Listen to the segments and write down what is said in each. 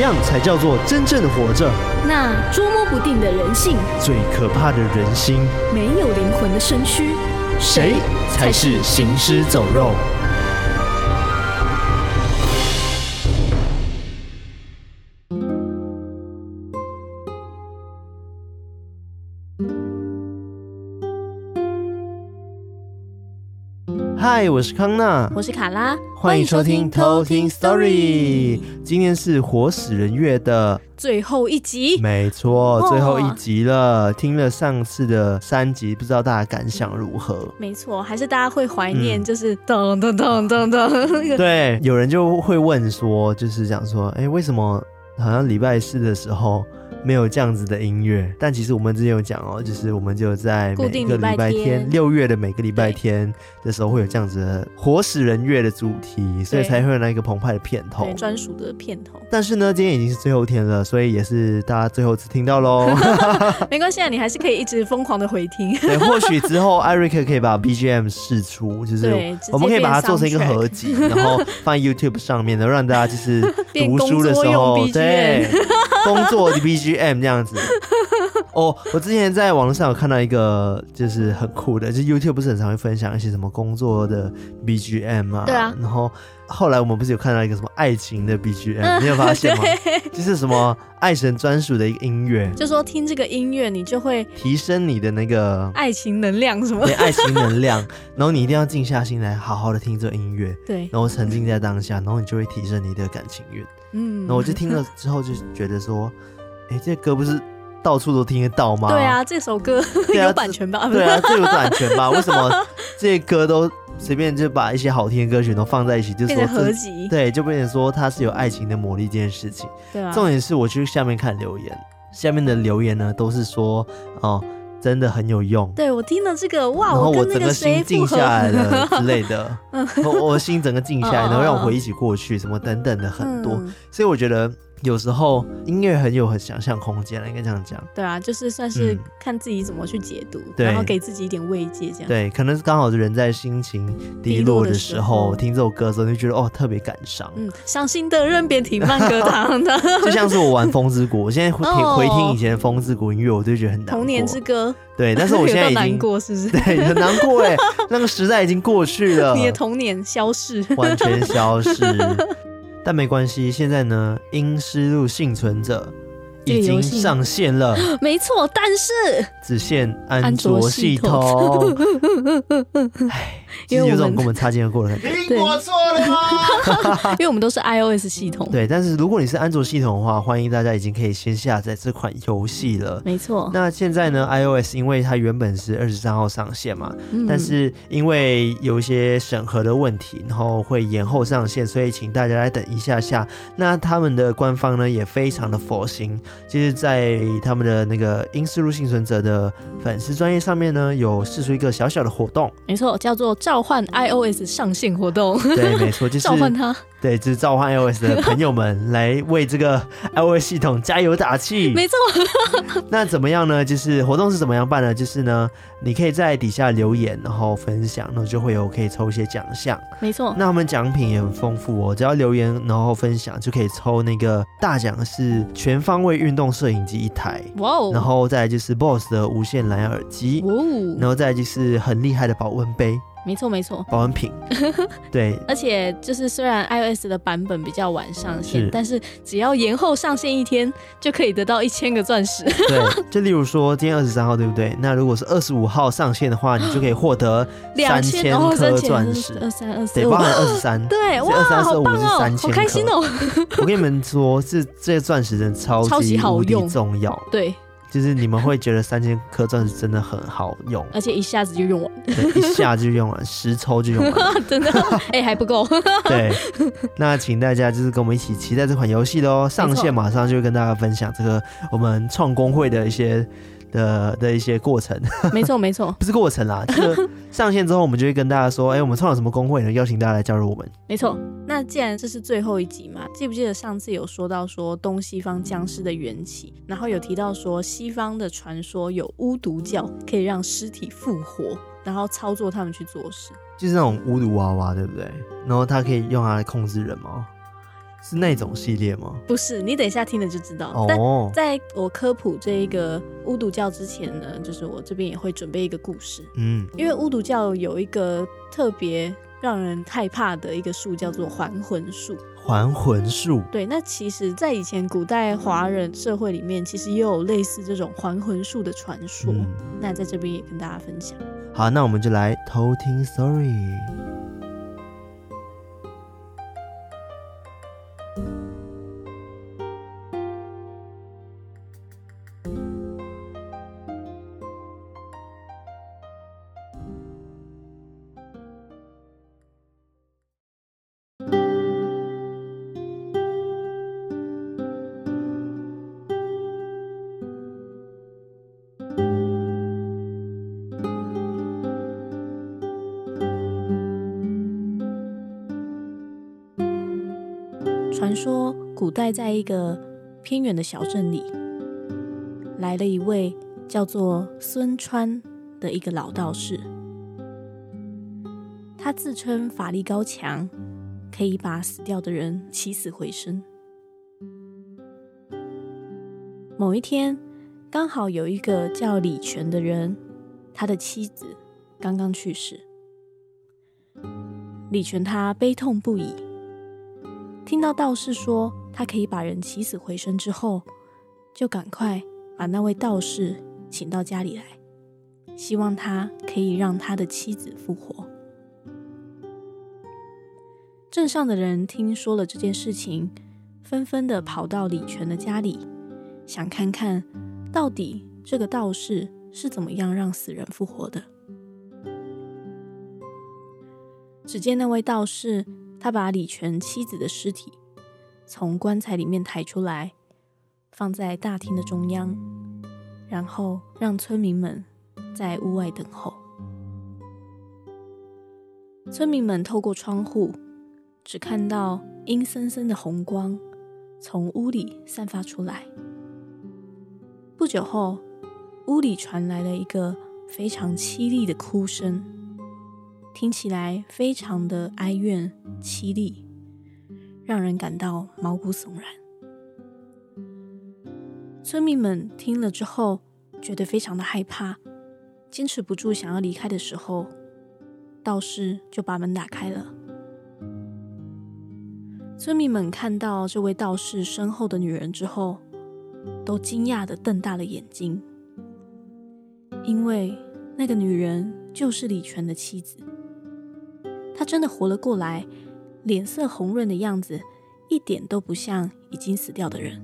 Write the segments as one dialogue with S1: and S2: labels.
S1: 样才叫做真正的活着？
S2: 那捉摸不定的人性，
S1: 最可怕的人心，
S2: 没有灵魂的身躯，
S1: 谁才是行尸走肉？嗨，我是康娜，
S2: 我是卡拉，
S1: 欢迎收听偷听 Story。今天是活死人月的
S2: 最后一集，
S1: 没错，最后一集了。哦、听了上次的三集，不知道大家感想如何？
S2: 没错，还是大家会怀念，就是噔噔噔噔噔。
S1: 对，有人就会问说，就是讲说，哎，为什么好像礼拜四的时候？没有这样子的音乐，但其实我们之前有讲哦，就是我们就在每个礼拜天，六月的每个礼拜天的时候会有这样子的活死人乐的主题，所以才会有那个澎湃的片
S2: 头，专属的片头。
S1: 但是呢，今天已经是最后一天了，所以也是大家最后一次听到喽。
S2: 没关系啊，你还是可以一直疯狂的回听。
S1: 对，或许之后艾瑞克可以把 BGM 试出，就是我们可以把它做成一个合集，然后放在 YouTube 上面的，让大家就是 读书的时候，对，工作的 BGM。M 这样子 哦，我之前在网络上有看到一个，就是很酷的，就 YouTube 不是很常会分享一些什么工作的 BGM 嘛？
S2: 对啊。
S1: 然后后来我们不是有看到一个什么爱情的 BGM，你有发现吗？就是什么爱神专属的一个音乐，
S2: 就说听这个音乐你就会
S1: 提升你的那个
S2: 爱情能量什么？
S1: 对，爱情能量。然后你一定要静下心来，好好的听这音乐，
S2: 对，
S1: 然后沉浸在当下，然后你就会提升你的感情运。嗯，然后我就听了之后就觉得说。哎，这歌不是到处都听得到吗？
S2: 对啊，这首歌 有版权吧？
S1: 对啊，这有版权吧？为什么这些歌都随便就把一些好听的歌曲都放在一起，就说
S2: 合集？
S1: 对，就变成说它是有爱情的魔力这件事情。
S2: 对啊。
S1: 重点是我去下面看留言，下面的留言呢都是说哦，真的很有用。
S2: 对，我听了这个哇，
S1: 然后我整个心静下来了 之类的，我我心整个静下来，然后让我回忆起过去什么等等的很多，所以我觉得。有时候音乐很有很想象空间了，应该这样讲。
S2: 对啊，就是算是看自己怎么去解读，
S1: 嗯、
S2: 然后给自己一点慰藉，这样。
S1: 对，可能是刚好是人在心情低落的时候，听这首歌的时候，就觉得哦特别感伤。
S2: 嗯，伤心的人别听慢歌 堂的。
S1: 就像是我玩风之谷，我现在回听 回听以前的风之谷音乐，我就觉得很难过。
S2: 童年之歌。
S1: 对，但是我 现在已经
S2: 难过，是不是？
S1: 对，很难过哎，那个时代已经过去了，
S2: 你的童年消逝，
S1: 完全消失。但没关系，现在呢，《阴尸路幸存者》已经上线了。
S2: 没错，但是
S1: 只限安卓系统。唉。因为有种跟我们擦肩而过的感
S2: 觉。错了吗？因为我们都是 iOS 系统。
S1: 对，但是如果你是安卓系统的话，欢迎大家已经可以先下载这款游戏了。
S2: 没错。
S1: 那现在呢，iOS 因为它原本是二十三号上线嘛，嗯、但是因为有一些审核的问题，然后会延后上线，所以请大家来等一下下。那他们的官方呢也非常的佛心，就是在他们的那个《因斯路幸存者》的粉丝专业上面呢，有试出一个小小的活动。
S2: 没错，叫做。召唤 iOS 上线活动，
S1: 对，没错，就是
S2: 召唤他，
S1: 对，就是召唤 iOS 的朋友们来为这个 iOS 系统加油打气。
S2: 没错，
S1: 那怎么样呢？就是活动是怎么样办呢？就是呢，你可以在底下留言，然后分享，然后就会有可以抽一些奖项。
S2: 没错，
S1: 那我们奖品也很丰富哦，只要留言然后分享就可以抽那个大奖是全方位运动摄影机一台，哇哦，然后再来就是 BOSS 的无线蓝牙耳机，哦，然后再来就是很厉害的保温杯。
S2: 没错没错，
S1: 保温瓶，对，
S2: 而且就是虽然 iOS 的版本比较晚上线，是但是只要延后上线一天，就可以得到一千个钻石。
S1: 对，就例如说今天二十三号，对不对？那如果是二十五号上线的话，你就可以获得三千颗钻石。
S2: 二三二四，
S1: 对，包含二十三，
S2: 对，哇，
S1: 二三二五是
S2: 三千颗，好开心哦！
S1: 我跟你们说，这这些钻石真的超级好用重要，
S2: 对。
S1: 就是你们会觉得三千颗钻石真的很好用，
S2: 而且一下子就用完，
S1: 对，一下子就用完，十抽就用完，
S2: 真的，哎、欸，还不够。
S1: 对，那请大家就是跟我们一起期待这款游戏喽，上线马上就会跟大家分享这个我们创工会的一些。的的一些过程，
S2: 没错没错，
S1: 不是过程啦，就是上线之后，我们就会跟大家说，哎、欸，我们创了什么公会呢？邀请大家来加入我们。
S2: 没错，那既然这是最后一集嘛，记不记得上次有说到说东西方僵尸的缘起，然后有提到说西方的传说有巫毒教可以让尸体复活，然后操作他们去做事，
S1: 就是那种巫毒娃娃，对不对？然后他可以用它来控制人吗？是那种系列吗？
S2: 不是，你等一下听了就知道。哦，但在我科普这一个巫毒教之前呢，就是我这边也会准备一个故事。嗯，因为巫毒教有一个特别让人害怕的一个术，叫做还魂术。
S1: 还魂术。
S2: 对，那其实，在以前古代华人社会里面，其实也有类似这种还魂术的传说。嗯，那在这边也跟大家分享。
S1: 好，那我们就来偷听 story。
S2: 传说古代在一个偏远的小镇里，来了一位叫做孙川的一个老道士。他自称法力高强，可以把死掉的人起死回生。某一天，刚好有一个叫李全的人，他的妻子刚刚去世。李全他悲痛不已。听到道士说他可以把人起死回生之后，就赶快把那位道士请到家里来，希望他可以让他的妻子复活。镇上的人听说了这件事情，纷纷的跑到李全的家里，想看看到底这个道士是怎么样让死人复活的。只见那位道士。他把李全妻子的尸体从棺材里面抬出来，放在大厅的中央，然后让村民们在屋外等候。村民们透过窗户，只看到阴森森的红光从屋里散发出来。不久后，屋里传来了一个非常凄厉的哭声。听起来非常的哀怨凄厉，让人感到毛骨悚然。村民们听了之后，觉得非常的害怕，坚持不住想要离开的时候，道士就把门打开了。村民们看到这位道士身后的女人之后，都惊讶的瞪大了眼睛，因为那个女人就是李全的妻子。她真的活了过来，脸色红润的样子，一点都不像已经死掉的人。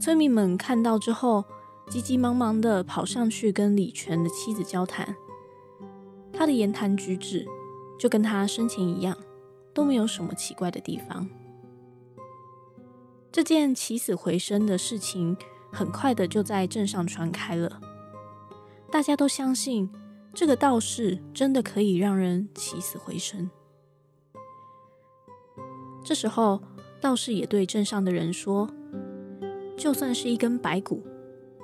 S2: 村民们看到之后，急急忙忙的跑上去跟李全的妻子交谈。他的言谈举止就跟他生前一样，都没有什么奇怪的地方。这件起死回生的事情，很快的就在镇上传开了，大家都相信。这个道士真的可以让人起死回生。这时候，道士也对镇上的人说：“就算是一根白骨，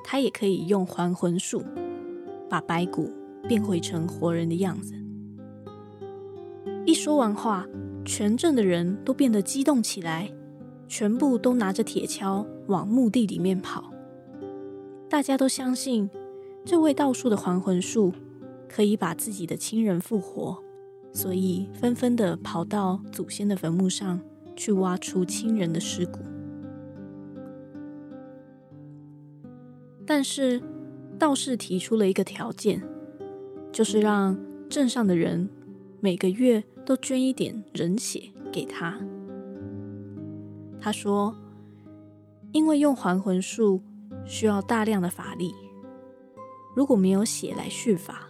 S2: 他也可以用还魂术把白骨变回成活人的样子。”一说完话，全镇的人都变得激动起来，全部都拿着铁锹往墓地里面跑。大家都相信这位道术的还魂术。可以把自己的亲人复活，所以纷纷的跑到祖先的坟墓上去挖出亲人的尸骨。但是道士提出了一个条件，就是让镇上的人每个月都捐一点人血给他。他说，因为用还魂术需要大量的法力，如果没有血来续法，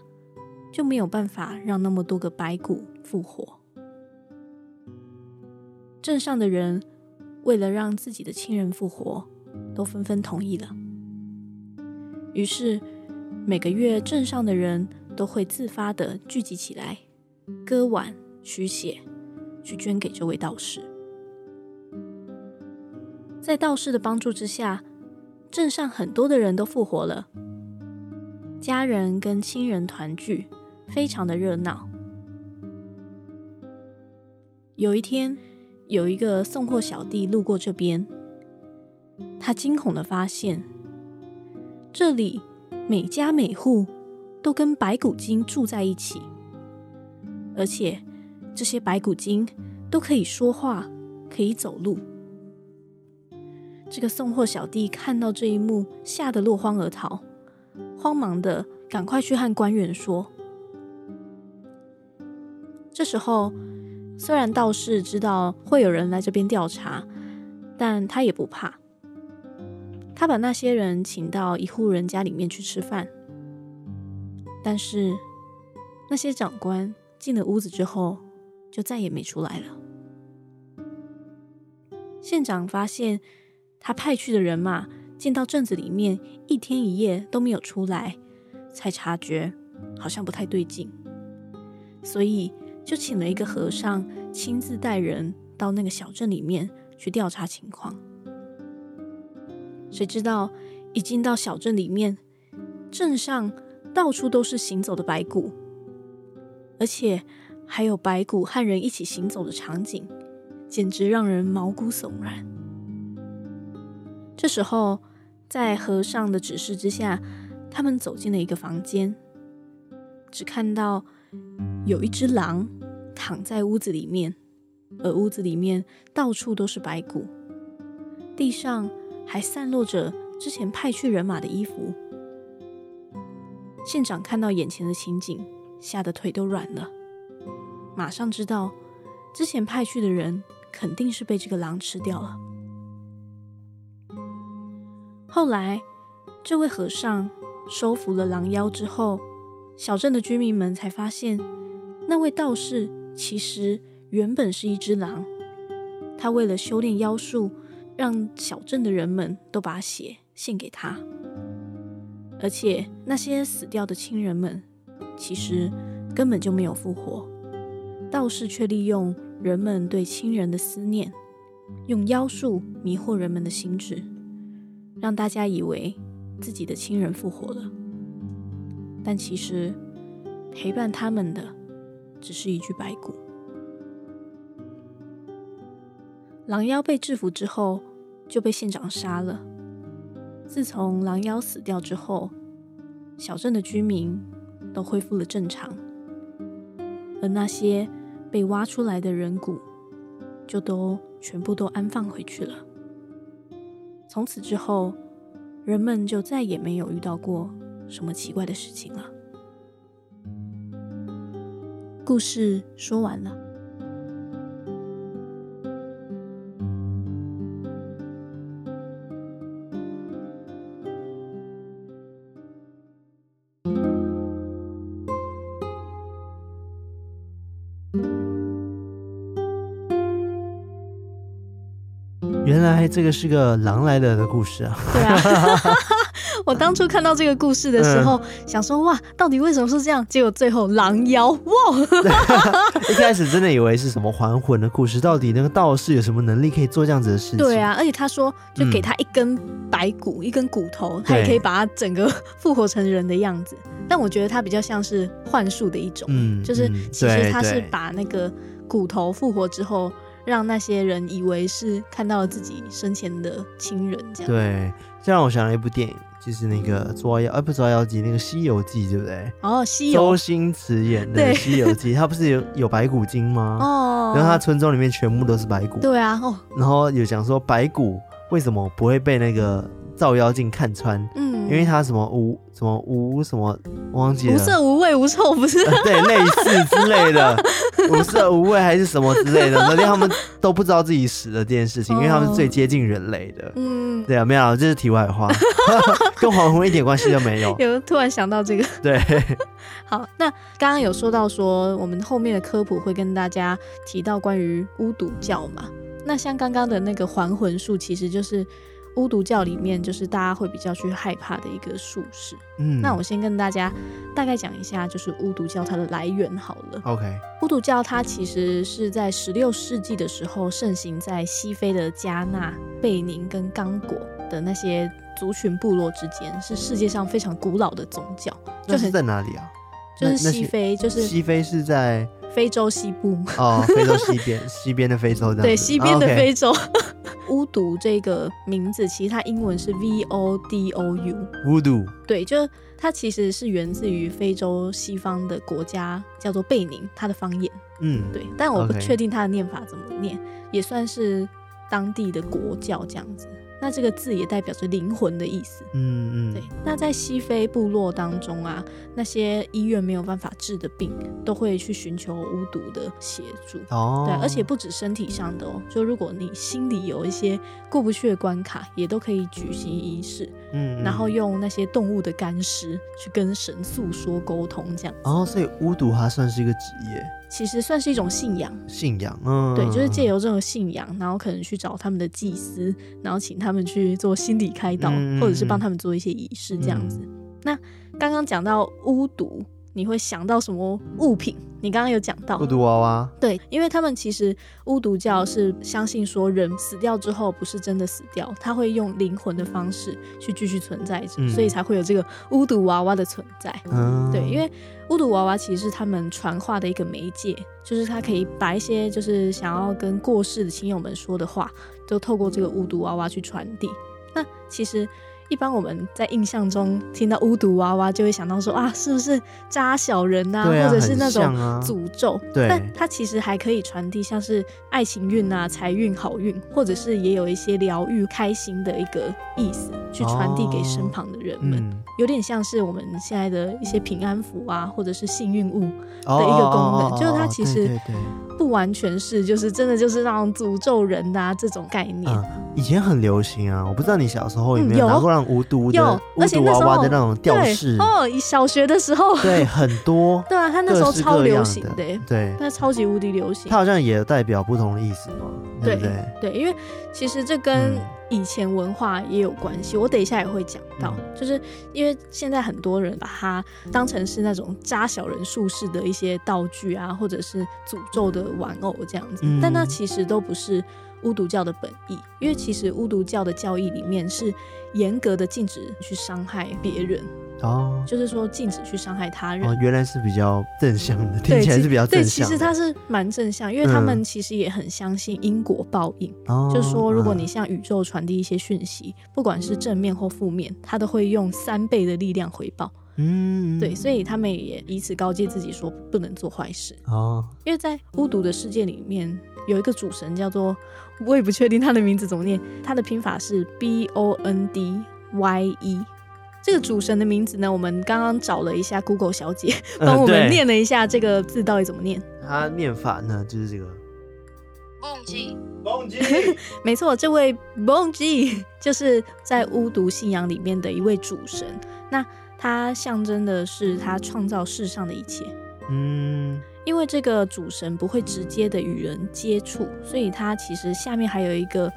S2: 就没有办法让那么多个白骨复活。镇上的人为了让自己的亲人复活，都纷纷同意了。于是每个月镇上的人都会自发的聚集起来，割腕取血，去捐给这位道士。在道士的帮助之下，镇上很多的人都复活了，家人跟亲人团聚。非常的热闹。有一天，有一个送货小弟路过这边，他惊恐地发现，这里每家每户都跟白骨精住在一起，而且这些白骨精都可以说话，可以走路。这个送货小弟看到这一幕，吓得落荒而逃，慌忙的赶快去和官员说。这时候，虽然道士知道会有人来这边调查，但他也不怕。他把那些人请到一户人家里面去吃饭，但是那些长官进了屋子之后，就再也没出来了。县长发现。他派去的人马进到镇子里面，一天一夜都没有出来，才察觉好像不太对劲，所以就请了一个和尚亲自带人到那个小镇里面去调查情况。谁知道一进到小镇里面，镇上到处都是行走的白骨，而且还有白骨和人一起行走的场景，简直让人毛骨悚然。这时候，在和尚的指示之下，他们走进了一个房间，只看到有一只狼躺在屋子里面，而屋子里面到处都是白骨，地上还散落着之前派去人马的衣服。县长看到眼前的情景，吓得腿都软了，马上知道之前派去的人肯定是被这个狼吃掉了。后来，这位和尚收服了狼妖之后，小镇的居民们才发现，那位道士其实原本是一只狼。他为了修炼妖术，让小镇的人们都把血献给他。而且那些死掉的亲人们，其实根本就没有复活。道士却利用人们对亲人的思念，用妖术迷惑人们的心智。让大家以为自己的亲人复活了，但其实陪伴他们的只是一具白骨。狼妖被制服之后，就被县长杀了。自从狼妖死掉之后，小镇的居民都恢复了正常，而那些被挖出来的人骨，就都全部都安放回去了。从此之后，人们就再也没有遇到过什么奇怪的事情了。故事说完了。
S1: 原来这个是个狼来了的故事啊！
S2: 对啊，我当初看到这个故事的时候，嗯、想说哇，到底为什么是这样？结果最后狼妖哇！
S1: 一开始真的以为是什么还魂的故事，到底那个道士有什么能力可以做这样子的事情？
S2: 对啊，而且他说就给他一根白骨，嗯、一根骨头，他也可以把他整个复活成人的样子。但我觉得他比较像是幻术的一种，嗯，就是其实他是把那个骨头复活之后。让那些人以为是看到了自己生前的亲人，这样。
S1: 对，这让我想到一部电影，就是那个《捉妖》，呃，不是《捉妖记》，那个《西游记》，对不对？
S2: 哦，《西游》。
S1: 周星驰演的《西游记》，他不是有有白骨精吗？哦。然后他村庄里面全部都是白骨。
S2: 对啊。哦。
S1: 然后有讲说白骨为什么不会被那个照妖镜看穿？嗯。因为他什么无什么无什么忘记了。
S2: 无色无味无臭，不是？
S1: 呃、对，类似之类的。无色无味还是什么之类的，那连他们都不知道自己死了这件事情，因为他们是最接近人类的。嗯，对啊，没有，这是题外话，跟黄昏一点关系都没有。
S2: 有突然想到这个，
S1: 对。
S2: 好，那刚刚有说到说，我们后面的科普会跟大家提到关于巫毒教嘛？那像刚刚的那个还魂术，其实就是。巫毒教里面就是大家会比较去害怕的一个术士。嗯，那我先跟大家大概讲一下，就是巫毒教它的来源好了。
S1: OK，
S2: 巫毒教它其实是在十六世纪的时候盛行在西非的加纳、贝宁跟刚果的那些族群部落之间，是世界上非常古老的宗教。
S1: 就是在哪里啊？
S2: 就是西非，就是
S1: 西非是在
S2: 非洲西部
S1: 哦，非洲西边，西边的非洲。
S2: 对，西边的非洲。巫毒这个名字其实它英文是 V O D O U。
S1: 巫毒。
S2: 对，就它其实是源自于非洲西方的国家，叫做贝宁，它的方言。
S1: 嗯，
S2: 对，但我不确定它的念法怎么念，也算是当地的国教这样子。那这个字也代表着灵魂的意思。
S1: 嗯嗯，
S2: 对。那在西非部落当中啊，那些医院没有办法治的病，都会去寻求巫毒的协助。
S1: 哦，
S2: 对，而且不止身体上的哦，就如果你心里有一些过不去的关卡，也都可以举行仪式。
S1: 嗯，嗯，
S2: 然后用那些动物的干尸去跟神诉说沟通，这样。
S1: 哦，所以巫毒它算是一个职业。
S2: 其实算是一种信仰，
S1: 信仰，嗯，
S2: 对，就是借由这种信仰，然后可能去找他们的祭司，然后请他们去做心理开导，嗯、或者是帮他们做一些仪式这样子。嗯、那刚刚讲到巫毒，你会想到什么物品？你刚刚有讲到
S1: 巫毒娃娃，
S2: 对，因为他们其实巫毒教是相信说人死掉之后不是真的死掉，他会用灵魂的方式去继续存在着，嗯、所以才会有这个巫毒娃娃的存在。
S1: 嗯，
S2: 对，因为巫毒娃娃其实是他们传话的一个媒介，就是他可以把一些就是想要跟过世的亲友们说的话，都透过这个巫毒娃娃去传递。那其实。一般我们在印象中听到巫毒娃娃，就会想到说啊，是不是扎小人呐、啊，啊、或者是那种诅咒？啊、对，但它其实还可以传递像是爱情运啊、财运、好运，或者是也有一些疗愈、开心的一个意思，去传递给身旁的人们，哦嗯、有点像是我们现在的一些平安符啊，或者是幸运物的一个功能，哦、就是它其实不完全是，就是真的就是那种诅咒人啊这种概念。
S1: 嗯以前很流行啊，我不知道你小时候有没有拿过那种无毒的无毒娃娃的那种吊饰
S2: 哦。小学的时候，
S1: 对，很多，
S2: 对啊，他那时候超流行的，
S1: 对，
S2: 那超级无敌流行。
S1: 它好像也代表不同的意思嘛，对不对？
S2: 对，因为其实这跟以前文化也有关系。我等一下也会讲到，就是因为现在很多人把它当成是那种扎小人术士的一些道具啊，或者是诅咒的玩偶这样子，但那其实都不是。巫毒教的本意，因为其实巫毒教的教义里面是严格的禁止去伤害别人
S1: 哦，
S2: 就是说禁止去伤害他人。
S1: 哦，原来是比较正向的，听起来是比较正向。
S2: 对，其实他是蛮正向，因为他们其实也很相信因果报应。
S1: 哦、嗯，
S2: 就是说，如果你向宇宙传递一些讯息，哦、不管是正面或负面，他都会用三倍的力量回报。
S1: 嗯，
S2: 对，所以他们也以此告诫自己说不能做坏事
S1: 哦。
S2: 因为在巫毒的世界里面，有一个主神叫做。我也不确定他的名字怎么念，他的拼法是 B O N D Y E。这个主神的名字呢，我们刚刚找了一下 Google 小姐，帮我们念了一下这个字到底怎么念。
S1: 他念法呢，就是这个。
S3: 蹦吉，
S1: 蹦吉，
S2: 没错，这位蹦吉 就是在巫毒信仰里面的一位主神。那他象征的是他创造世上的一切。
S1: 嗯。
S2: 因为这个主神不会直接的与人接触，所以他其实下面还有一个，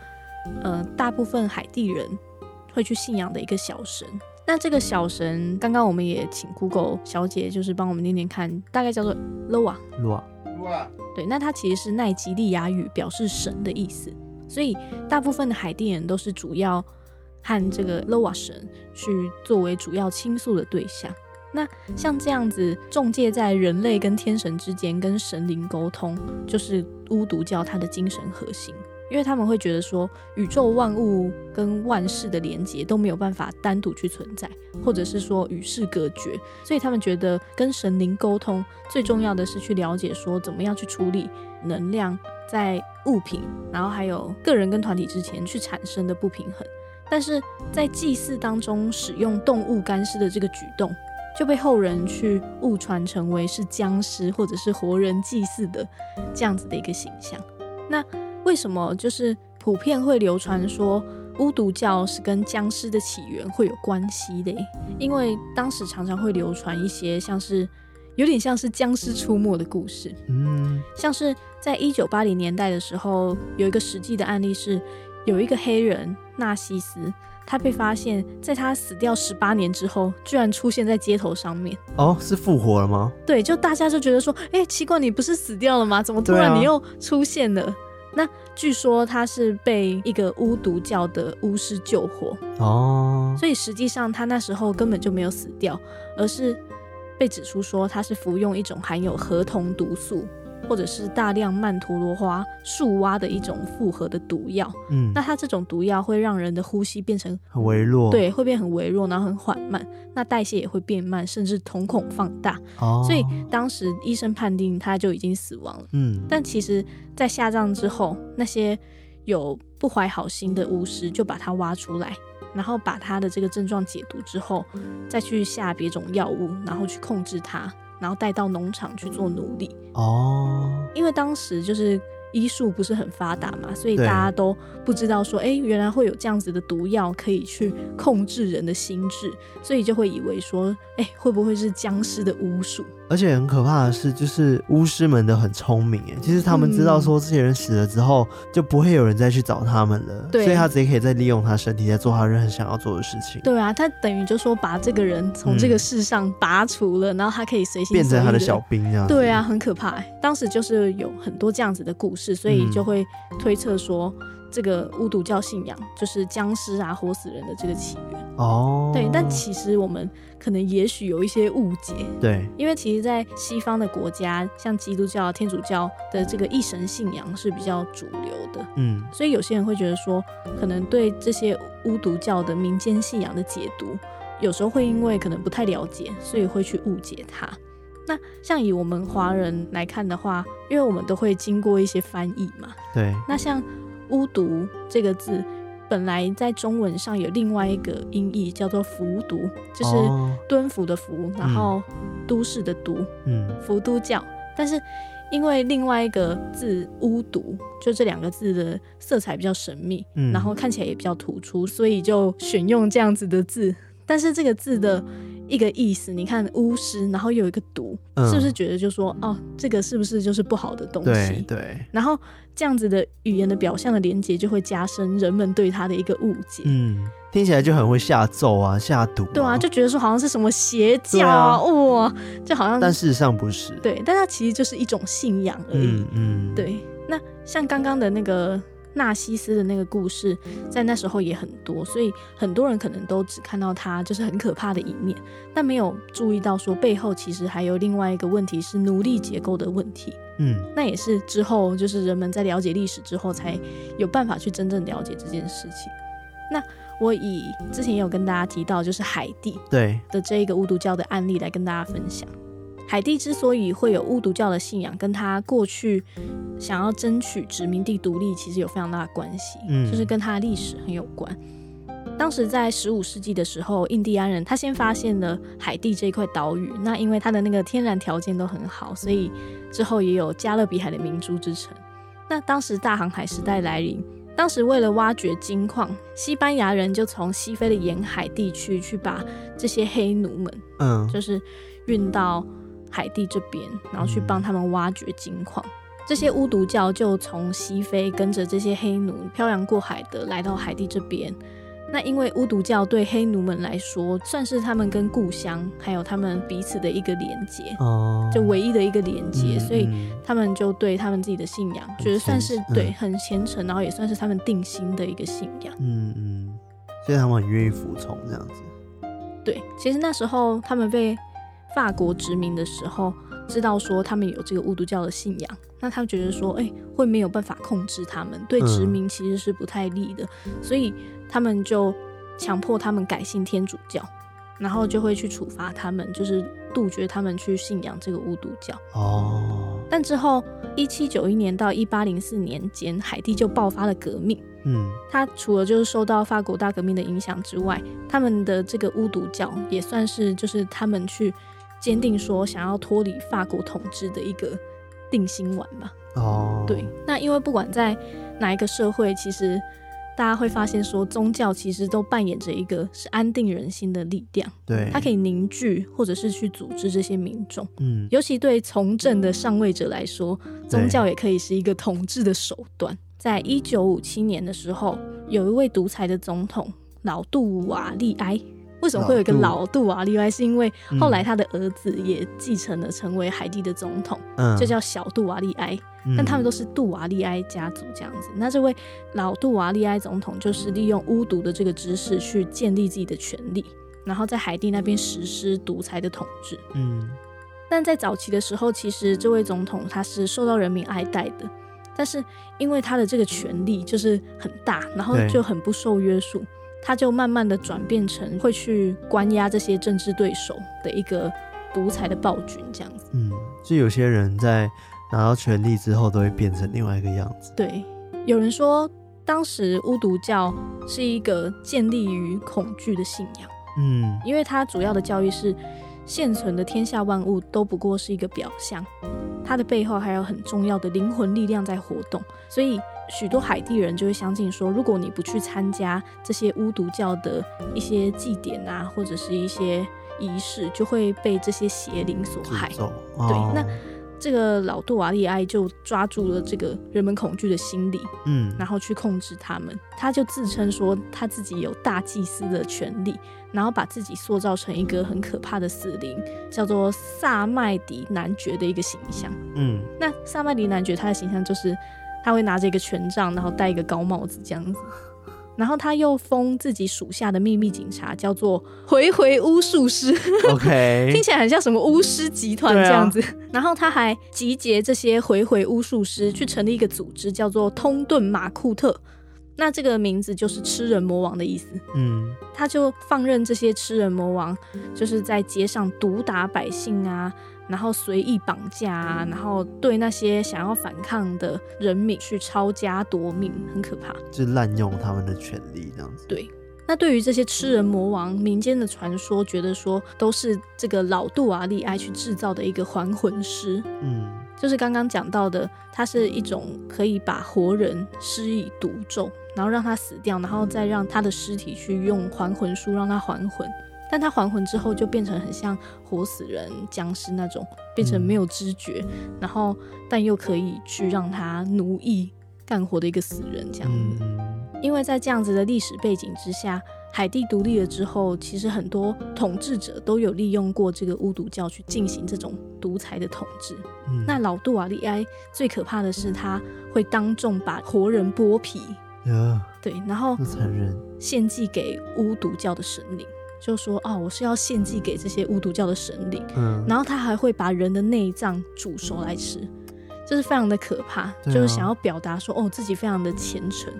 S2: 呃，大部分海地人会去信仰的一个小神。那这个小神，刚刚我们也请 Google 小姐就是帮我们念念看，大概叫做 Loa。
S1: Loa。
S3: Loa。
S2: 对，那它其实是奈及利亚语，表示神的意思。所以大部分的海地人都是主要和这个 Loa 神去作为主要倾诉的对象。那像这样子中介在人类跟天神之间跟神灵沟通，就是巫毒教它的精神核心，因为他们会觉得说，宇宙万物跟万事的连接都没有办法单独去存在，或者是说与世隔绝，所以他们觉得跟神灵沟通最重要的是去了解说怎么样去处理能量在物品，然后还有个人跟团体之间去产生的不平衡，但是在祭祀当中使用动物干尸的这个举动。就被后人去误传成为是僵尸或者是活人祭祀的这样子的一个形象。那为什么就是普遍会流传说巫毒教是跟僵尸的起源会有关系的？因为当时常常会流传一些像是有点像是僵尸出没的故事。
S1: 嗯，
S2: 像是在一九八零年代的时候，有一个实际的案例是有一个黑人纳西斯。他被发现，在他死掉十八年之后，居然出现在街头上面。
S1: 哦，是复活了吗？
S2: 对，就大家就觉得说，哎、欸，奇怪，你不是死掉了吗？怎么突然你又出现了？啊、那据说他是被一个巫毒教的巫师救活。
S1: 哦，
S2: 所以实际上他那时候根本就没有死掉，而是被指出说他是服用一种含有合同毒素或者是大量曼陀罗花树蛙的一种复合的毒药。嗯，那它这种毒药会让人的呼吸变成
S1: 很微弱，
S2: 对，会变很微弱，然后很缓慢，那代谢也会变慢，甚至瞳孔放大。哦，所以当时医生判定他就已经死亡了。嗯，但其实，在下葬之后，那些有不怀好心的巫师就把他挖出来。然后把他的这个症状解毒之后，再去下别种药物，然后去控制他，然后带到农场去做奴隶。哦，因为当时就是。医术不是很发达嘛，所以大家都不知道说，哎，原来会有这样子的毒药可以去控制人的心智，所以就会以为说，哎，会不会是僵尸的巫术？
S1: 而且很可怕的是，就是巫师们都很聪明，哎，其实他们知道说这些人死了之后，就不会有人再去找他们了，对，所以他直接可以再利用他身体，再做他任何想要做的事情。
S2: 对啊，他等于就说把这个人从这个世上拔除了，嗯、然后他可以随心
S1: 变成他的小兵这样。
S2: 对啊，很可怕。当时就是有很多这样子的故事。所以就会推测说，这个巫毒教信仰就是僵尸啊、活死人的这个起源。哦，对，但其实我们可能也许有一些误解。
S1: 对，
S2: 因为其实，在西方的国家，像基督教、天主教的这个一神信仰是比较主流的。嗯，所以有些人会觉得说，可能对这些巫毒教的民间信仰的解读，有时候会因为可能不太了解，所以会去误解它。那像以我们华人来看的话，因为我们都会经过一些翻译嘛。
S1: 对。
S2: 那像“巫毒”这个字，本来在中文上有另外一个音译叫做“服毒”，就是蹲伏的伏，然后都市的都，嗯，伏都教。但是因为另外一个字“巫毒”，就这两个字的色彩比较神秘，嗯，然后看起来也比较突出，所以就选用这样子的字。但是这个字的。一个意思，你看巫师，然后又有一个毒，嗯、是不是觉得就说哦，这个是不是就是不好的东西？
S1: 对对。
S2: 然后这样子的语言的表象的连接，就会加深人们对他的一个误解。
S1: 嗯，听起来就很会下咒啊，下毒、啊。
S2: 对啊，就觉得说好像是什么邪教啊，哇、哦，就好像。
S1: 但事实上不是。
S2: 对，但它其实就是一种信仰而已。嗯。嗯对，那像刚刚的那个。纳西斯的那个故事，在那时候也很多，所以很多人可能都只看到他就是很可怕的一面，但没有注意到说背后其实还有另外一个问题是奴隶结构的问题。嗯，那也是之后就是人们在了解历史之后，才有办法去真正了解这件事情。那我以之前也有跟大家提到，就是海地对的这一个巫毒教的案例来跟大家分享。海地之所以会有巫毒教的信仰，跟他过去想要争取殖民地独立，其实有非常大的关系，嗯，就是跟他的历史很有关。当时在十五世纪的时候，印第安人他先发现了海地这一块岛屿，那因为它的那个天然条件都很好，所以之后也有加勒比海的明珠之城。那当时大航海时代来临，当时为了挖掘金矿，西班牙人就从西非的沿海地区去把这些黑奴们，嗯，就是运到。海地这边，然后去帮他们挖掘金矿。嗯、这些巫毒教就从西非跟着这些黑奴漂洋过海的来到海地这边。那因为巫毒教对黑奴们来说，算是他们跟故乡还有他们彼此的一个连接，哦，就唯一的一个连接，嗯、所以他们就对他们自己的信仰，觉得算是对很虔诚，然后也算是他们定心的一个信仰。
S1: 嗯嗯，所以他们很愿意服从这样子。
S2: 对，其实那时候他们被。法国殖民的时候，知道说他们有这个巫毒教的信仰，那他们觉得说，哎、欸，会没有办法控制他们，对殖民其实是不太利的，嗯、所以他们就强迫他们改信天主教，然后就会去处罚他们，就是杜绝他们去信仰这个巫毒教。哦。但之后，一七九一年到一八零四年间，海地就爆发了革命。嗯。他除了就是受到法国大革命的影响之外，他们的这个巫毒教也算是就是他们去。坚定说想要脱离法国统治的一个定心丸吧。哦，对，那因为不管在哪一个社会，其实大家会发现说，宗教其实都扮演着一个是安定人心的力量。对，它可以凝聚或者是去组织这些民众。嗯，尤其对从政的上位者来说，宗教也可以是一个统治的手段。在一九五七年的时候，有一位独裁的总统老杜瓦利埃。为什么会有一个老杜瓦利埃？是因为后来他的儿子也继承了成为海地的总统，嗯、就叫小杜瓦利埃。嗯、但他们都是杜瓦利埃家族这样子。那这位老杜瓦利埃总统就是利用巫毒的这个知识去建立自己的权力，然后在海地那边实施独裁的统治。嗯，但在早期的时候，其实这位总统他是受到人民爱戴的，但是因为他的这个权力就是很大，然后就很不受约束，他就慢慢的转变成会去关押这些政治对手的一个独裁的暴君这样子。
S1: 嗯，就有些人在拿到权力之后，都会变成另外一个样子。
S2: 对，有人说当时巫毒教是一个建立于恐惧的信仰。
S1: 嗯，
S2: 因为它主要的教育是。现存的天下万物都不过是一个表象，它的背后还有很重要的灵魂力量在活动，所以许多海地人就会相信说，如果你不去参加这些巫毒教的一些祭典啊，或者是一些仪式，就会被这些邪灵所害。
S1: 哦、
S2: 对，那。这个老杜瓦利埃就抓住了这个人们恐惧的心理，
S1: 嗯，
S2: 然后去控制他们。他就自称说他自己有大祭司的权利，然后把自己塑造成一个很可怕的死灵，叫做萨麦迪男爵的一个形象。
S1: 嗯，
S2: 那萨麦迪男爵他的形象就是他会拿着一个权杖，然后戴一个高帽子这样子。然后他又封自己属下的秘密警察叫做回回巫术师
S1: ，OK，
S2: 听起来很像什么巫师集团这样子。啊、然后他还集结这些回回巫术师去成立一个组织，叫做通顿马库特。那这个名字就是吃人魔王的意思。
S1: 嗯，
S2: 他就放任这些吃人魔王，就是在街上毒打百姓啊。然后随意绑架啊，然后对那些想要反抗的人民去抄家夺命，很可怕。
S1: 就滥用他们的权利这样子。
S2: 对，那对于这些吃人魔王，民间的传说觉得说都是这个老杜瓦利埃去制造的一个还魂师。
S1: 嗯，
S2: 就是刚刚讲到的，它是一种可以把活人施以毒咒，然后让他死掉，然后再让他的尸体去用还魂术让他还魂。但他还魂之后，就变成很像活死人、僵尸那种，变成没有知觉，嗯、然后但又可以去让他奴役干活的一个死人这样子。
S1: 嗯、
S2: 因为在这样子的历史背景之下，海地独立了之后，其实很多统治者都有利用过这个巫毒教去进行这种独裁的统治。
S1: 嗯、
S2: 那老杜瓦利埃最可怕的是，他会当众把活人剥皮，对，然
S1: 后，
S2: 献祭给巫毒教的神灵。就说啊，我是要献祭给这些巫毒教的神灵，
S1: 嗯，
S2: 然后他还会把人的内脏煮熟来吃，这是非常的可怕，
S1: 啊、
S2: 就是想要表达说哦自己非常的虔诚，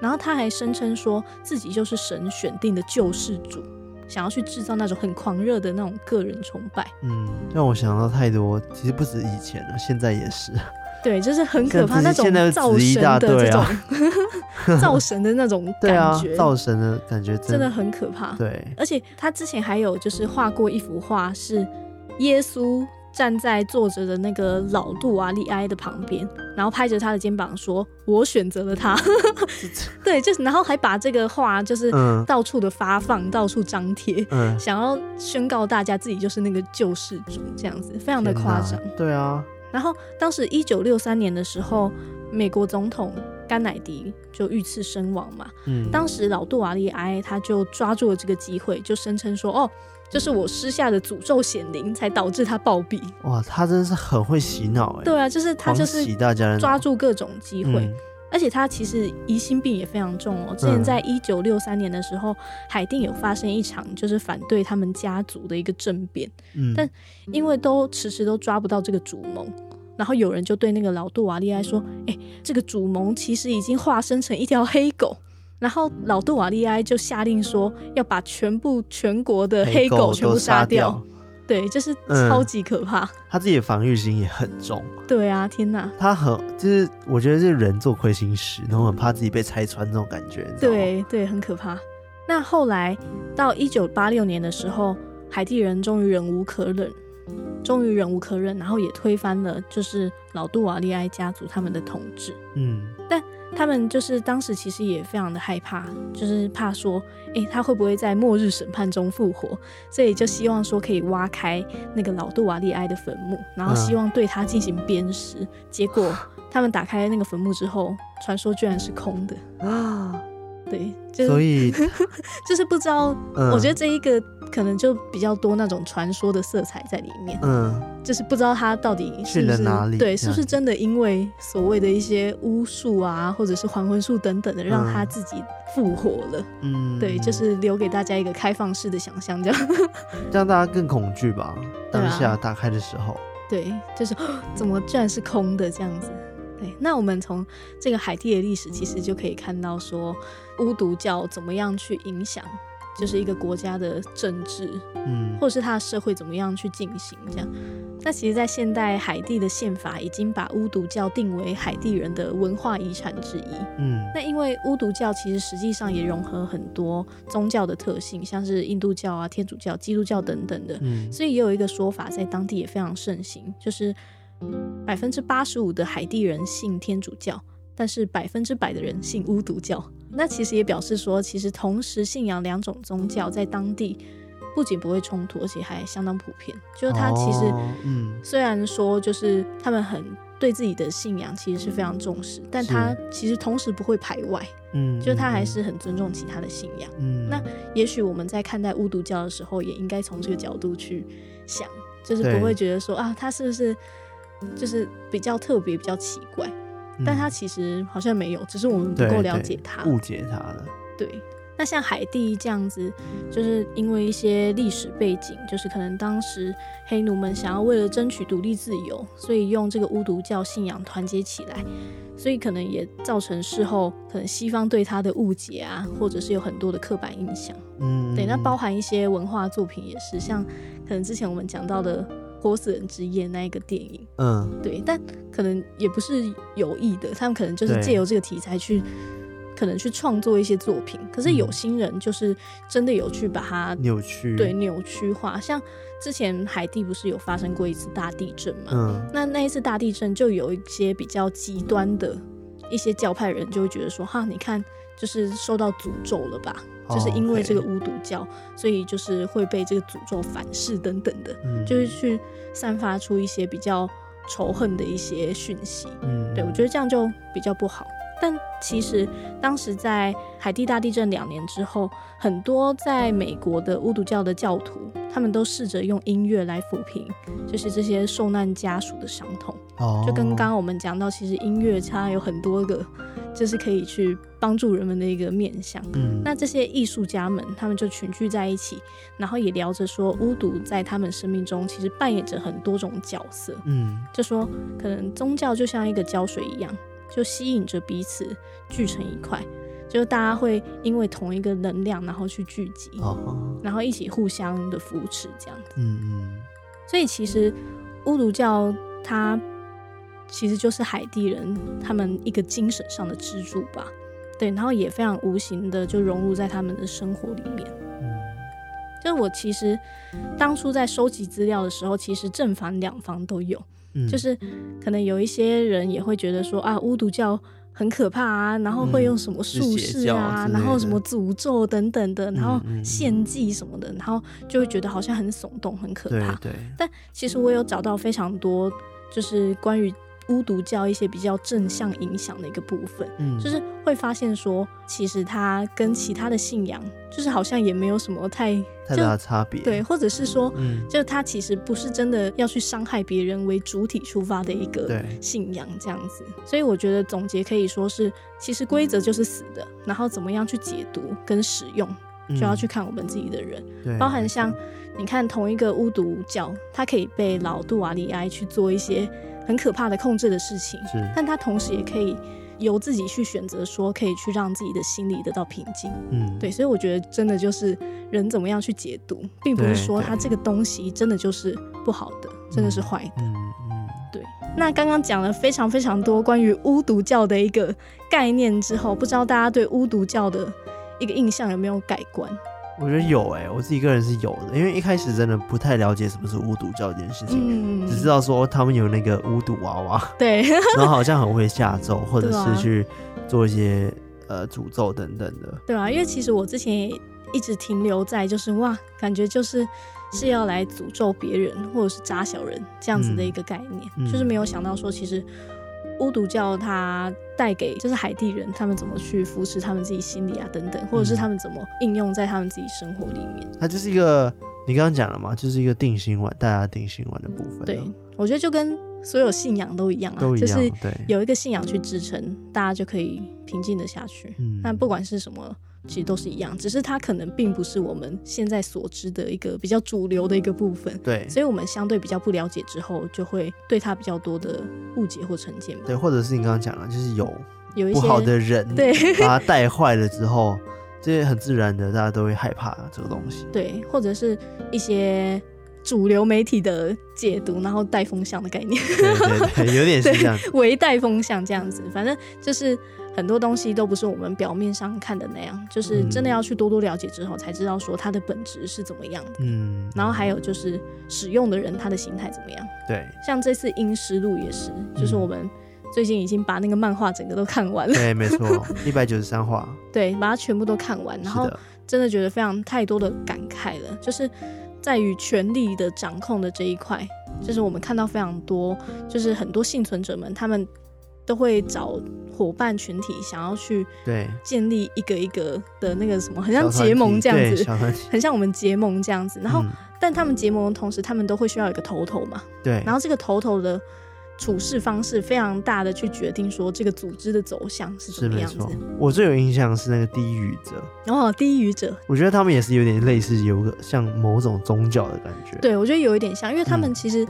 S2: 然后他还声称说自己就是神选定的救世主，想要去制造那种很狂热的那种个人崇拜，
S1: 嗯，让我想到太多，其实不止以前了，现在也是。
S2: 对，就是很可怕那种造神的这种，造神的那种感觉，
S1: 造神的感觉
S2: 真的很可怕。
S1: 对，
S2: 而且他之前还有就是画过一幅画，是耶稣站在坐着的那个老杜啊利埃的旁边，然后拍着他的肩膀说：“我选择了他。”对，就是然后还把这个画就是到处的发放，到处张贴，想要宣告大家自己就是那个救世主，这样子非常的夸张。
S1: 对啊。
S2: 然后，当时一九六三年的时候，美国总统甘乃迪就遇刺身亡嘛。
S1: 嗯，
S2: 当时老杜瓦利埃他就抓住了这个机会，就声称说：“哦，这是我施下的诅咒显灵，才导致他暴毙。”
S1: 哇，他真的是很会洗脑哎。
S2: 对啊，就是他就是抓住各种机会。而且他其实疑心病也非常重哦。之前在一九六三年的时候，嗯、海淀有发生一场就是反对他们家族的一个政变，
S1: 嗯，
S2: 但因为都迟迟都抓不到这个主谋，然后有人就对那个老杜瓦利埃说：“哎、欸，这个主谋其实已经化身成一条黑狗。”然后老杜瓦利埃就下令说要把全部全国的黑狗全部杀掉。对，就是超级可怕。嗯、
S1: 他自己的防御心也很重。
S2: 对啊，天哪！
S1: 他很就是，我觉得是人做亏心事，然后很怕自己被拆穿那种感觉。
S2: 对对，很可怕。那后来到一九八六年的时候，海地人终于忍无可忍，终于忍无可忍，然后也推翻了就是老杜瓦利埃家族他们的统治。
S1: 嗯，
S2: 但。他们就是当时其实也非常的害怕，就是怕说，诶、欸，他会不会在末日审判中复活？所以就希望说可以挖开那个老杜瓦利埃的坟墓，然后希望对他进行鞭尸。嗯、结果 他们打开那个坟墓之后，传说居然是空的啊！对，就是、
S1: 所 以
S2: 就是不知道。嗯、我觉得这一个可能就比较多那种传说的色彩在里面。
S1: 嗯，
S2: 就是不知道他到底是不是
S1: 去了哪里，
S2: 对，是不是真的因为所谓的一些巫术啊，或者是还魂术等等的，让他自己复活了。
S1: 嗯，
S2: 对，就是留给大家一个开放式的想象，这样，
S1: 让大家更恐惧吧。当下打开的时候，
S2: 对，啊、对，就是怎么居然是空的这样子。对，那我们从这个海地的历史，其实就可以看到说，巫毒教怎么样去影响。就是一个国家的政治，嗯，或者是他的社会怎么样去进行这样。那其实，在现代海地的宪法已经把巫毒教定为海地人的文化遗产之一，嗯。那因为巫毒教其实实际上也融合很多宗教的特性，像是印度教啊、天主教、基督教等等的，嗯。所以也有一个说法，在当地也非常盛行，就是百分之八十五的海地人信天主教，但是百分之百的人信巫毒教。那其实也表示说，其实同时信仰两种宗教在当地不仅不会冲突，而且还相当普遍。就是他其实，嗯，虽然说就是他们很对自己的信仰其实是非常重视，但他其实同时不会排外，嗯，就他还是很尊重其他的信仰。嗯，那也许我们在看待巫毒教的时候，也应该从这个角度去想，就是不会觉得说啊，他是不是就是比较特别、比较奇怪。但他其实好像没有，只是我们不够了解他，
S1: 误解他了。
S2: 对，那像海地这样子，就是因为一些历史背景，就是可能当时黑奴们想要为了争取独立自由，所以用这个巫毒教信仰团结起来，所以可能也造成事后可能西方对他的误解啊，或者是有很多的刻板印象。嗯，对，那包含一些文化作品也是，像可能之前我们讲到的。活死人之夜那一个电影，嗯，对，但可能也不是有意的，他们可能就是借由这个题材去，可能去创作一些作品。可是有心人就是真的有去把它
S1: 扭曲，
S2: 对，扭曲化。像之前海地不是有发生过一次大地震嘛？嗯，那那一次大地震就有一些比较极端的一些教派人就会觉得说，哈，你看，就是受到诅咒了吧？就是因为这个巫毒教，oh. 所以就是会被这个诅咒反噬等等的，嗯，就是去散发出一些比较仇恨的一些讯息。嗯，对，我觉得这样就比较不好。但其实当时在海地大地震两年之后，很多在美国的巫毒教的教徒，他们都试着用音乐来抚平，就是这些受难家属的伤痛。哦，就跟刚刚我们讲到，其实音乐它有很多个。就是可以去帮助人们的一个面向。嗯，那这些艺术家们，他们就群聚在一起，然后也聊着说，巫毒在他们生命中其实扮演着很多种角色。嗯，就说可能宗教就像一个胶水一样，就吸引着彼此聚成一块，就是大家会因为同一个能量，然后去聚集，哦，然后一起互相的扶持这样子。嗯嗯。所以其实巫毒教它。其实就是海地人他们一个精神上的支柱吧，对，然后也非常无形的就融入在他们的生活里面。嗯，就我其实当初在收集资料的时候，其实正反两方都有。嗯，就是可能有一些人也会觉得说啊，巫毒教很可怕啊，然后会用什么术士啊，然后什么诅咒等等的，然后献祭什么的，然后就会觉得好像很耸动、很可怕。对，对。但其实我有找到非常多，就是关于。巫毒教一些比较正向影响的一个部分，嗯，就是会发现说，其实它跟其他的信仰，就是好像也没有什么太
S1: 太大的差别，
S2: 对，或者是说，嗯，就它其实不是真的要去伤害别人为主体出发的一个信仰这样子，所以我觉得总结可以说是，其实规则就是死的，然后怎么样去解读跟使用，就要去看我们自己的人，嗯，包含像你看同一个巫毒教，它可以被老杜瓦里埃去做一些。很可怕的控制的事情，是，但他同时也可以由自己去选择，说可以去让自己的心理得到平静。嗯，对，所以我觉得真的就是人怎么样去解读，并不是说他这个东西真的就是不好的，真的是坏的。嗯嗯，对。那刚刚讲了非常非常多关于巫毒教的一个概念之后，不知道大家对巫毒教的一个印象有没有改观？
S1: 我觉得有哎、欸，我自己个人是有的，因为一开始真的不太了解什么是巫毒教这件事情，嗯、只知道说他们有那个巫毒娃娃，
S2: 对，
S1: 然后好像很会下咒，或者是去做一些、啊、呃诅咒等等的，
S2: 对啊，因为其实我之前也一直停留在就是哇，感觉就是是要来诅咒别人或者是扎小人这样子的一个概念，嗯、就是没有想到说其实。巫毒教它带给就是海地人他们怎么去扶持他们自己心理啊等等，或者是他们怎么应用在他们自己生活里面。
S1: 它就是一个你刚刚讲了嘛，就是一个定心丸，大家定心丸的部分。
S2: 对，我觉得就跟所有信仰都一样啊，
S1: 都一样，
S2: 就是
S1: 对，
S2: 有一个信仰去支撑，大家就可以平静的下去。嗯，那不管是什么。其实都是一样，只是它可能并不是我们现在所知的一个比较主流的一个部分。
S1: 对，
S2: 所以我们相对比较不了解之后，就会对它比较多的误解或成见。
S1: 对，或者是你刚刚讲了，就是有
S2: 有一些
S1: 不好的人，
S2: 对，
S1: 把它带坏了之后，这些很自然的，大家都会害怕这个东西。
S2: 对，或者是一些主流媒体的解读，然后带风向的概念。
S1: 对对对，有点是这样，
S2: 微带风向这样子，反正就是。很多东西都不是我们表面上看的那样，就是真的要去多多了解之后，才知道说它的本质是怎么样的。嗯，然后还有就是使用的人他的心态怎么样。
S1: 对，
S2: 像这次《阴尸路》也是，就是我们最近已经把那个漫画整个都看完了。
S1: 对，没错，一百九十三话。
S2: 对，把它全部都看完，然后真的觉得非常太多的感慨了，就是在于权力的掌控的这一块，就是我们看到非常多，就是很多幸存者们他们。都会找伙伴群体，想要去对建立一个一个的那个什么，很像结盟这样子，很像我们结盟这样子。然后，嗯、但他们结盟的同时，他们都会需要一个头头嘛。
S1: 对。
S2: 然后这个头头的处事方式非常大的去决定说这个组织的走向是怎么样子。
S1: 我最有印象是那个低语者。
S2: 哦，低语者。
S1: 我觉得他们也是有点类似，有个像某种宗教的感觉。
S2: 对，我觉得有一点像，因为他们其实。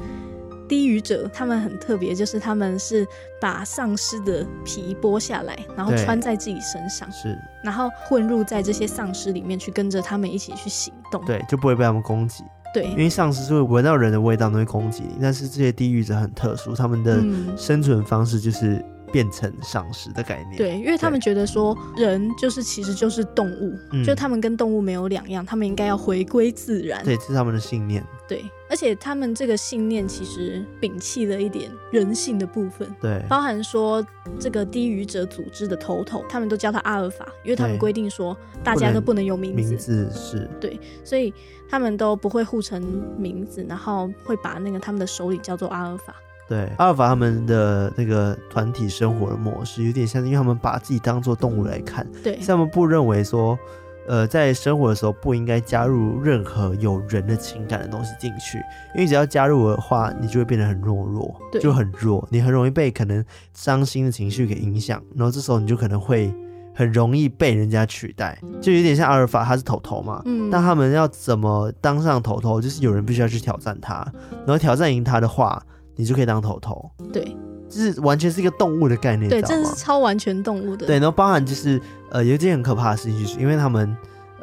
S2: 嗯低语者，他们很特别，就是他们是把丧尸的皮剥下来，然后穿在自己身上，
S1: 是，
S2: 然后混入在这些丧尸里面去跟着他们一起去行动，
S1: 对，就不会被他们攻击，
S2: 对，
S1: 因为丧尸是会闻到人的味道都会攻击你，但是这些低语者很特殊，他们的生存方式就是。变成丧尸的概念，
S2: 对，因为他们觉得说人就是其实就是动物，就他们跟动物没有两样，他们应该要回归自然，
S1: 对，这是他们的信念，
S2: 对，而且他们这个信念其实摒弃了一点人性的部分，
S1: 对，
S2: 包含说这个低语者组织的头头，他们都叫他阿尔法，因为他们规定说大家都不能有名字，
S1: 名字是。
S2: 对，所以他们都不会互称名字，然后会把那个他们的首领叫做阿尔法。
S1: 对，阿尔法他们的那个团体生活的模式有点像，因为他们把自己当做动物来看，
S2: 对，
S1: 他们不认为说，呃，在生活的时候不应该加入任何有人的情感的东西进去，因为只要加入的话，你就会变得很懦弱，对，就很弱，你很容易被可能伤心的情绪给影响，然后这时候你就可能会很容易被人家取代，就有点像阿尔法他是头头嘛，嗯，但他们要怎么当上头头，就是有人必须要去挑战他，然后挑战赢他的话。你就可以当头头，
S2: 对，
S1: 就是完全是一个动物的概念，
S2: 对，真的是超完全动物的，
S1: 对，然后包含就是呃，有一件很可怕的事情，就是因为他们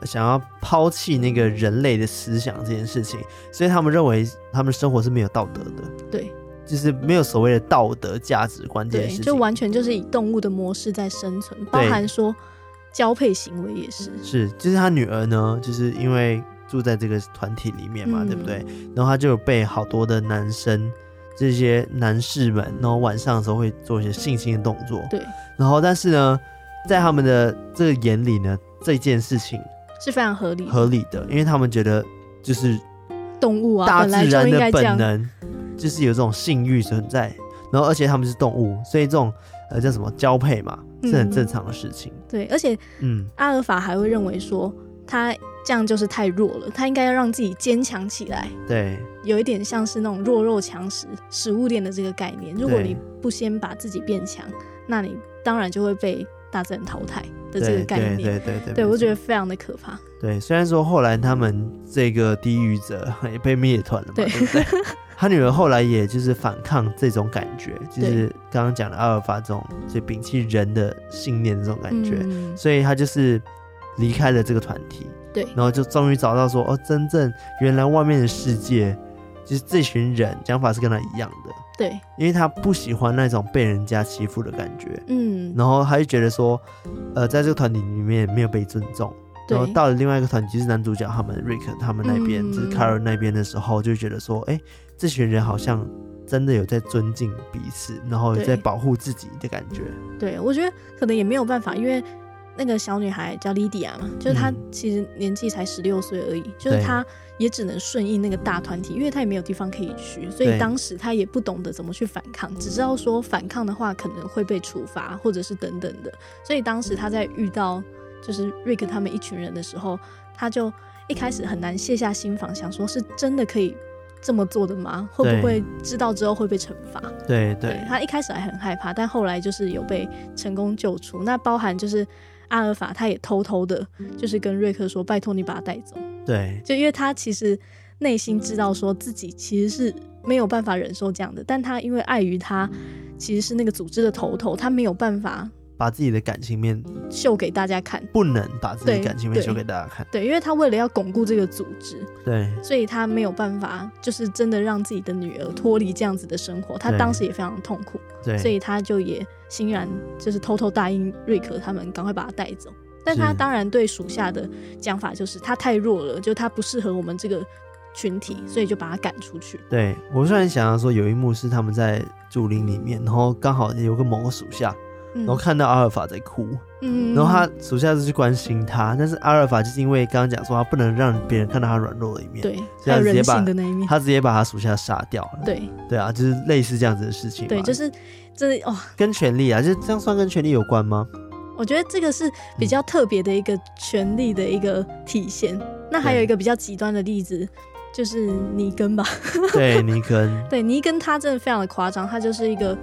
S1: 想要抛弃那个人类的思想这件事情，所以他们认为他们生活是没有道德的，
S2: 对，
S1: 就是没有所谓的道德价值观这件事情，
S2: 就完全就是以动物的模式在生存，包含说交配行为也是，
S1: 是，就是他女儿呢，就是因为住在这个团体里面嘛，嗯、对不对？然后他就有被好多的男生。这些男士们，然后晚上的时候会做一些性侵的动作。
S2: 对。
S1: 然后，但是呢，在他们的这个眼里呢，这件事情
S2: 是非常合理
S1: 合理的，因为他们觉得就是
S2: 动物啊，
S1: 大自然的本能就是有这种性欲存在。然后，而且他们是动物，所以这种呃叫什么交配嘛，是很正常的事情。
S2: 嗯、对，而且嗯，阿尔法还会认为说他。这样就是太弱了，他应该要让自己坚强起来。
S1: 对，
S2: 有一点像是那种弱肉强食、食物链的这个概念。如果你不先把自己变强，那你当然就会被大自然淘汰的这个概念。
S1: 对对对对，对，
S2: 对我觉得非常的可怕。
S1: 对，虽然说后来他们这个低语者也被灭团了嘛，对，对不对？他女儿后来也就是反抗这种感觉，就是刚刚讲的阿尔法这种，就摒弃人的信念这种感觉，嗯、所以他就是离开了这个团体。
S2: 对，
S1: 然后就终于找到说，哦，真正原来外面的世界，就是这群人讲法是跟他一样的。
S2: 对，
S1: 因为他不喜欢那种被人家欺负的感觉。嗯，然后他就觉得说，呃，在这个团体里面没有被尊重。然后到了另外一个团体，就是男主角他们瑞克他们那边，嗯、就是卡尔那边的时候，就觉得说，哎，这群人好像真的有在尊敬彼此，然后有在保护自己的感觉。
S2: 对，对，我觉得可能也没有办法，因为。那个小女孩叫莉迪亚嘛，就是她其实年纪才十六岁而已，嗯、就是她也只能顺应那个大团体，因为她也没有地方可以去，所以当时她也不懂得怎么去反抗，只知道说反抗的话可能会被处罚或者是等等的，所以当时她在遇到就是瑞克他们一群人的时候，她就一开始很难卸下心防，想说是真的可以。这么做的吗？会不会知道之后会被惩罚？
S1: 对对，对，
S2: 他一开始还很害怕，但后来就是有被成功救出。那包含就是阿尔法，他也偷偷的，就是跟瑞克说：“拜托你把他带走。”
S1: 对，
S2: 就因为他其实内心知道说自己其实是没有办法忍受这样的，但他因为碍于他其实是那个组织的头头，他没有办法。
S1: 把自己的感情面
S2: 秀给大家看，
S1: 不能把自己感情面秀给大家看。
S2: 对，对，因为他为了要巩固这个组织，
S1: 对，
S2: 所以他没有办法，就是真的让自己的女儿脱离这样子的生活。他当时也非常痛苦，对，所以他就也欣然就是偷偷答应瑞克他们赶快把他带走。但他当然对属下的讲法就是他太弱了，就他不适合我们这个群体，所以就把他赶出去。
S1: 对，我虽然想要说有一幕是他们在竹林里面，然后刚好有个某个属下。然后看到阿尔法在哭，嗯，然后他属下就去关心他，但是阿尔法就是因为刚刚讲说他不能让别人看到他软弱的一面，
S2: 对，
S1: 所以他直接把他直接把他属下杀掉了，
S2: 对，
S1: 对啊，就是类似这样子的事情，
S2: 对，就是真的哦，
S1: 跟权力啊，就这样算跟权力有关吗？
S2: 我觉得这个是比较特别的一个权力的一个体现。嗯、那还有一个比较极端的例子，就是尼根吧，
S1: 对，尼根，
S2: 对，尼根他真的非常的夸张，他就是一个。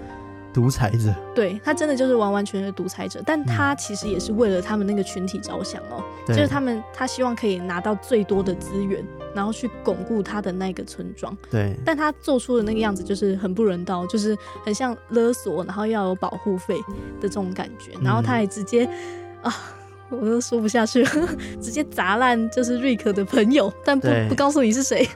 S1: 独裁者，
S2: 对，他真的就是完完全全的独裁者，但他其实也是为了他们那个群体着想哦，嗯、就是他们他希望可以拿到最多的资源，然后去巩固他的那个村庄。
S1: 对，
S2: 但他做出的那个样子就是很不人道，就是很像勒索，然后要有保护费的这种感觉，然后他也直接、嗯、啊。我都说不下去了，直接砸烂就是瑞克的朋友，但不不告诉你是谁，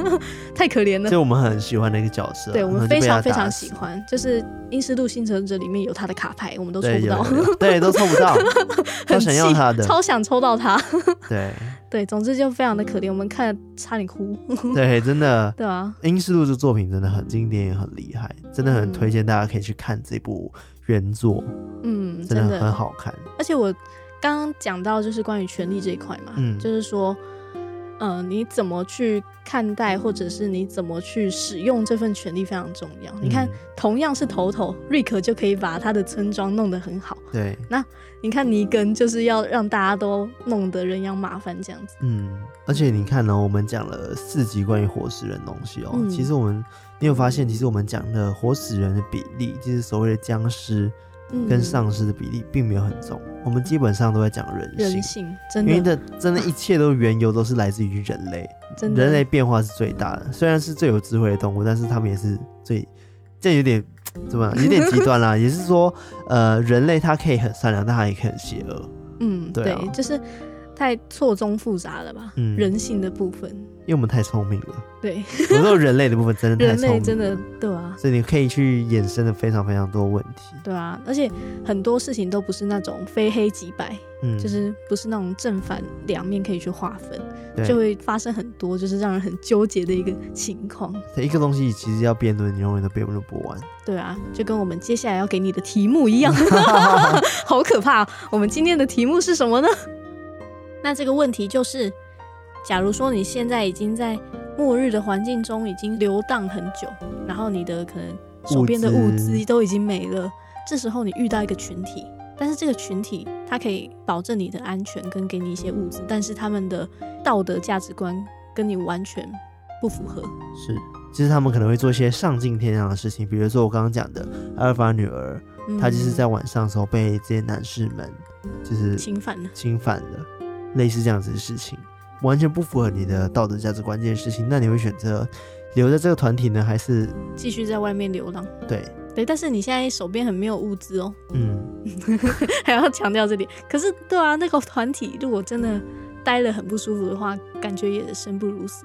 S2: 太可怜了。
S1: 就我们很喜欢的一个角色，
S2: 对我们非常非常喜欢。就是《阴尸路幸存者》里面有他的卡牌，我们都抽不到，
S1: 对，都抽不到，很想要他的，
S2: 超想抽到他。
S1: 对
S2: 对，总之就非常的可怜，我们看了差点哭。
S1: 对，真的，
S2: 对啊，《
S1: 阴尸路》这作品真的很经典，也很厉害，真的很推荐大家可以去看这部原作。嗯，真的很好看，
S2: 而且我。刚刚讲到就是关于权力这一块嘛，嗯，就是说，嗯、呃，你怎么去看待，或者是你怎么去使用这份权力非常重要。嗯、你看，同样是头头，瑞克就可以把他的村庄弄得很好，
S1: 对。
S2: 那你看尼根就是要让大家都弄得人仰马翻这样子，
S1: 嗯。而且你看呢，我们讲了四集关于活死人东西哦，嗯、其实我们你有发现，其实我们讲的活死人的比例，就是所谓的僵尸。跟丧尸的比例并没有很重，我们基本上都在讲人性，
S2: 人性真的，
S1: 因为的真的一切都缘由都是来自于人类，真，人类变化是最大的，虽然是最有智慧的动物，但是他们也是最，这有点怎么样，有点极端啦，也是说，呃，人类他可以很善良，但他也可以很邪恶，
S2: 嗯，对，啊、对，就是太错综复杂了吧，嗯，人性的部分。
S1: 因为我们太聪明了，
S2: 对，
S1: 有时候人类的部分真的太聪明了，
S2: 人类真的对啊，
S1: 所以你可以去衍生的非常非常多问题，
S2: 对啊，而且很多事情都不是那种非黑即白，嗯，就是不是那种正反两面可以去划分，就会发生很多就是让人很纠结的一个情况。
S1: 一个东西其实要辩论，你永远都辩论不完。
S2: 对啊，就跟我们接下来要给你的题目一样，好可怕。我们今天的题目是什么呢？那这个问题就是。假如说你现在已经在末日的环境中已经流荡很久，然后你的可能手边的物资都已经没了，这时候你遇到一个群体，但是这个群体它可以保证你的安全跟给你一些物资，但是他们的道德价值观跟你完全不符合。
S1: 是，其实他们可能会做一些丧尽天良的事情，比如说我刚刚讲的阿尔法女儿，嗯、她就是在晚上的时候被这些男士们就是
S2: 侵犯了，
S1: 侵犯了，类似这样子的事情。完全不符合你的道德价值观这件事情，那你会选择留在这个团体呢，还是
S2: 继续在外面流浪？
S1: 对
S2: 对，但是你现在手边很没有物资哦。
S1: 嗯，
S2: 还要强调这点。可是，对啊，那个团体如果真的待了很不舒服的话，感觉也生不如死。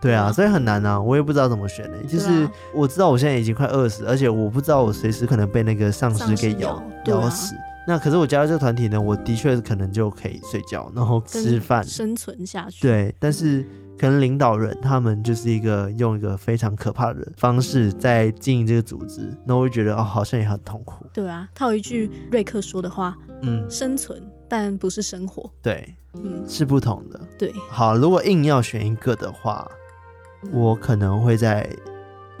S1: 对啊，所以很难啊，我也不知道怎么选呢。就是我知道我现在已经快饿死，而且我不知道我随时可能被那个丧尸给咬咬死。那可是我加入这个团体呢，我的确可能就可以睡觉，然后吃饭，
S2: 生存下去。
S1: 对，但是可能领导人他们就是一个用一个非常可怕的方式在经营这个组织，那我会觉得哦，好像也很痛苦。
S2: 对啊，套一句瑞克说的话，嗯，生存但不是生活，
S1: 对，嗯，是不同的。
S2: 对，
S1: 好，如果硬要选一个的话，我可能会在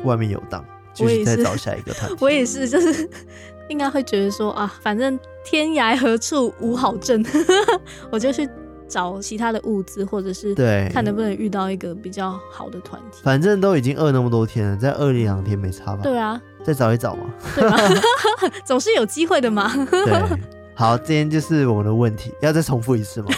S1: 外面游荡，就是再找下一个团体。
S2: 我也是，就是应该会觉得说啊，反正天涯何处无好镇，我就去。找其他的物资，或者是对，看能不能遇到一个比较好的团体。
S1: 反正都已经饿那么多天了，再饿一两天没差吧？
S2: 对啊，
S1: 再找一找嘛，
S2: 对吧？总是有机会的嘛。
S1: 对，好，今天就是我们的问题，要再重复一次吗？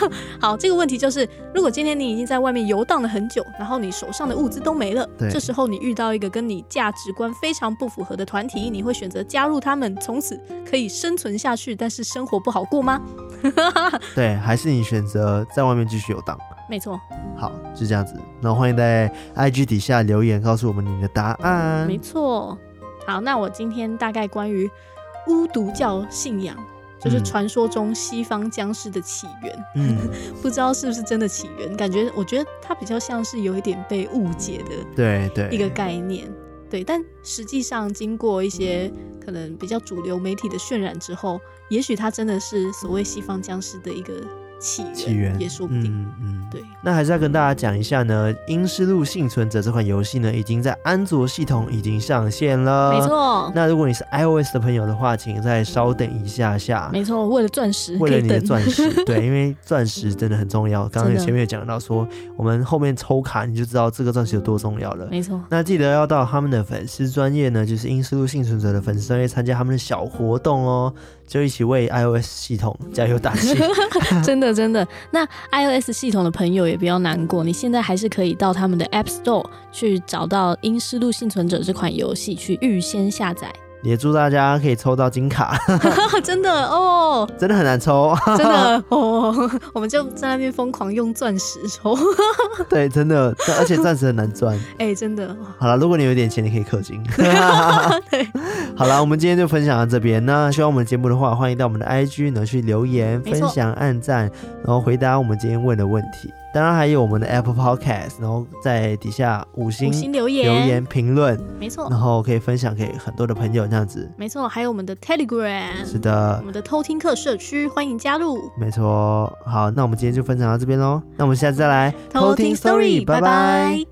S2: 好，这个问题就是，如果今天你已经在外面游荡了很久，然后你手上的物资都没了，对，这时候你遇到一个跟你价值观非常不符合的团体，你会选择加入他们，从此可以生存下去，但是生活不好过吗？
S1: 对，还是你选择在外面继续游荡？
S2: 没错。
S1: 好，就这样子。那欢迎在 IG 底下留言告诉我们你的答案。
S2: 没错。好，那我今天大概关于巫毒教信仰。就是传说中西方僵尸的起源，嗯，不知道是不是真的起源，感觉我觉得它比较像是有一点被误解的，对对，一个概念，对，但实际上经过一些可能比较主流媒体的渲染之后，也许它真的是所谓西方僵尸的一个。起源，起源也说不定。嗯嗯，对。
S1: 那还是要跟大家讲一下呢，《阴尸路幸存者》这款游戏呢，已经在安卓系统已经上线了。
S2: 没错。
S1: 那如果你是 iOS 的朋友的话，请再稍等一下下。
S2: 没错，为了钻石，
S1: 为了你的钻石，对，因为钻石真的很重要。刚刚前面也讲到说，我们后面抽卡你就知道这个钻石有多重要了。
S2: 没错。
S1: 那记得要到他们的粉丝专业呢，就是《阴尸路幸存者》的粉丝专业参加他们的小活动哦。就一起为 iOS 系统加油打气，
S2: 真的真的。那 iOS 系统的朋友也不要难过，你现在还是可以到他们的 App Store 去找到《阴尸路幸存者》这款游戏去预先下载。
S1: 也祝大家可以抽到金卡，
S2: 真的哦，
S1: 真的很难抽，
S2: 真的哦，我们就在那边疯狂用钻石抽，
S1: 对，真的，而且钻石很难赚，
S2: 哎、欸，真的。
S1: 好了，如果你有点钱，你可以氪金。对，好了，我们今天就分享到这边。那喜欢我们节目的话，欢迎到我们的 IG 呢去留言、分享、按赞，然后回答我们今天问的问题。当然还有我们的 Apple Podcast，然后在底下五星，留言、留言评论，
S2: 没错，
S1: 然后可以分享给很多的朋友，这样子，
S2: 没错。还有我们的 Telegram，
S1: 是的，
S2: 我们的偷听课社区，欢迎加入，
S1: 没错。好，那我们今天就分享到这边喽，那我们下次再来偷听 Story。拜拜。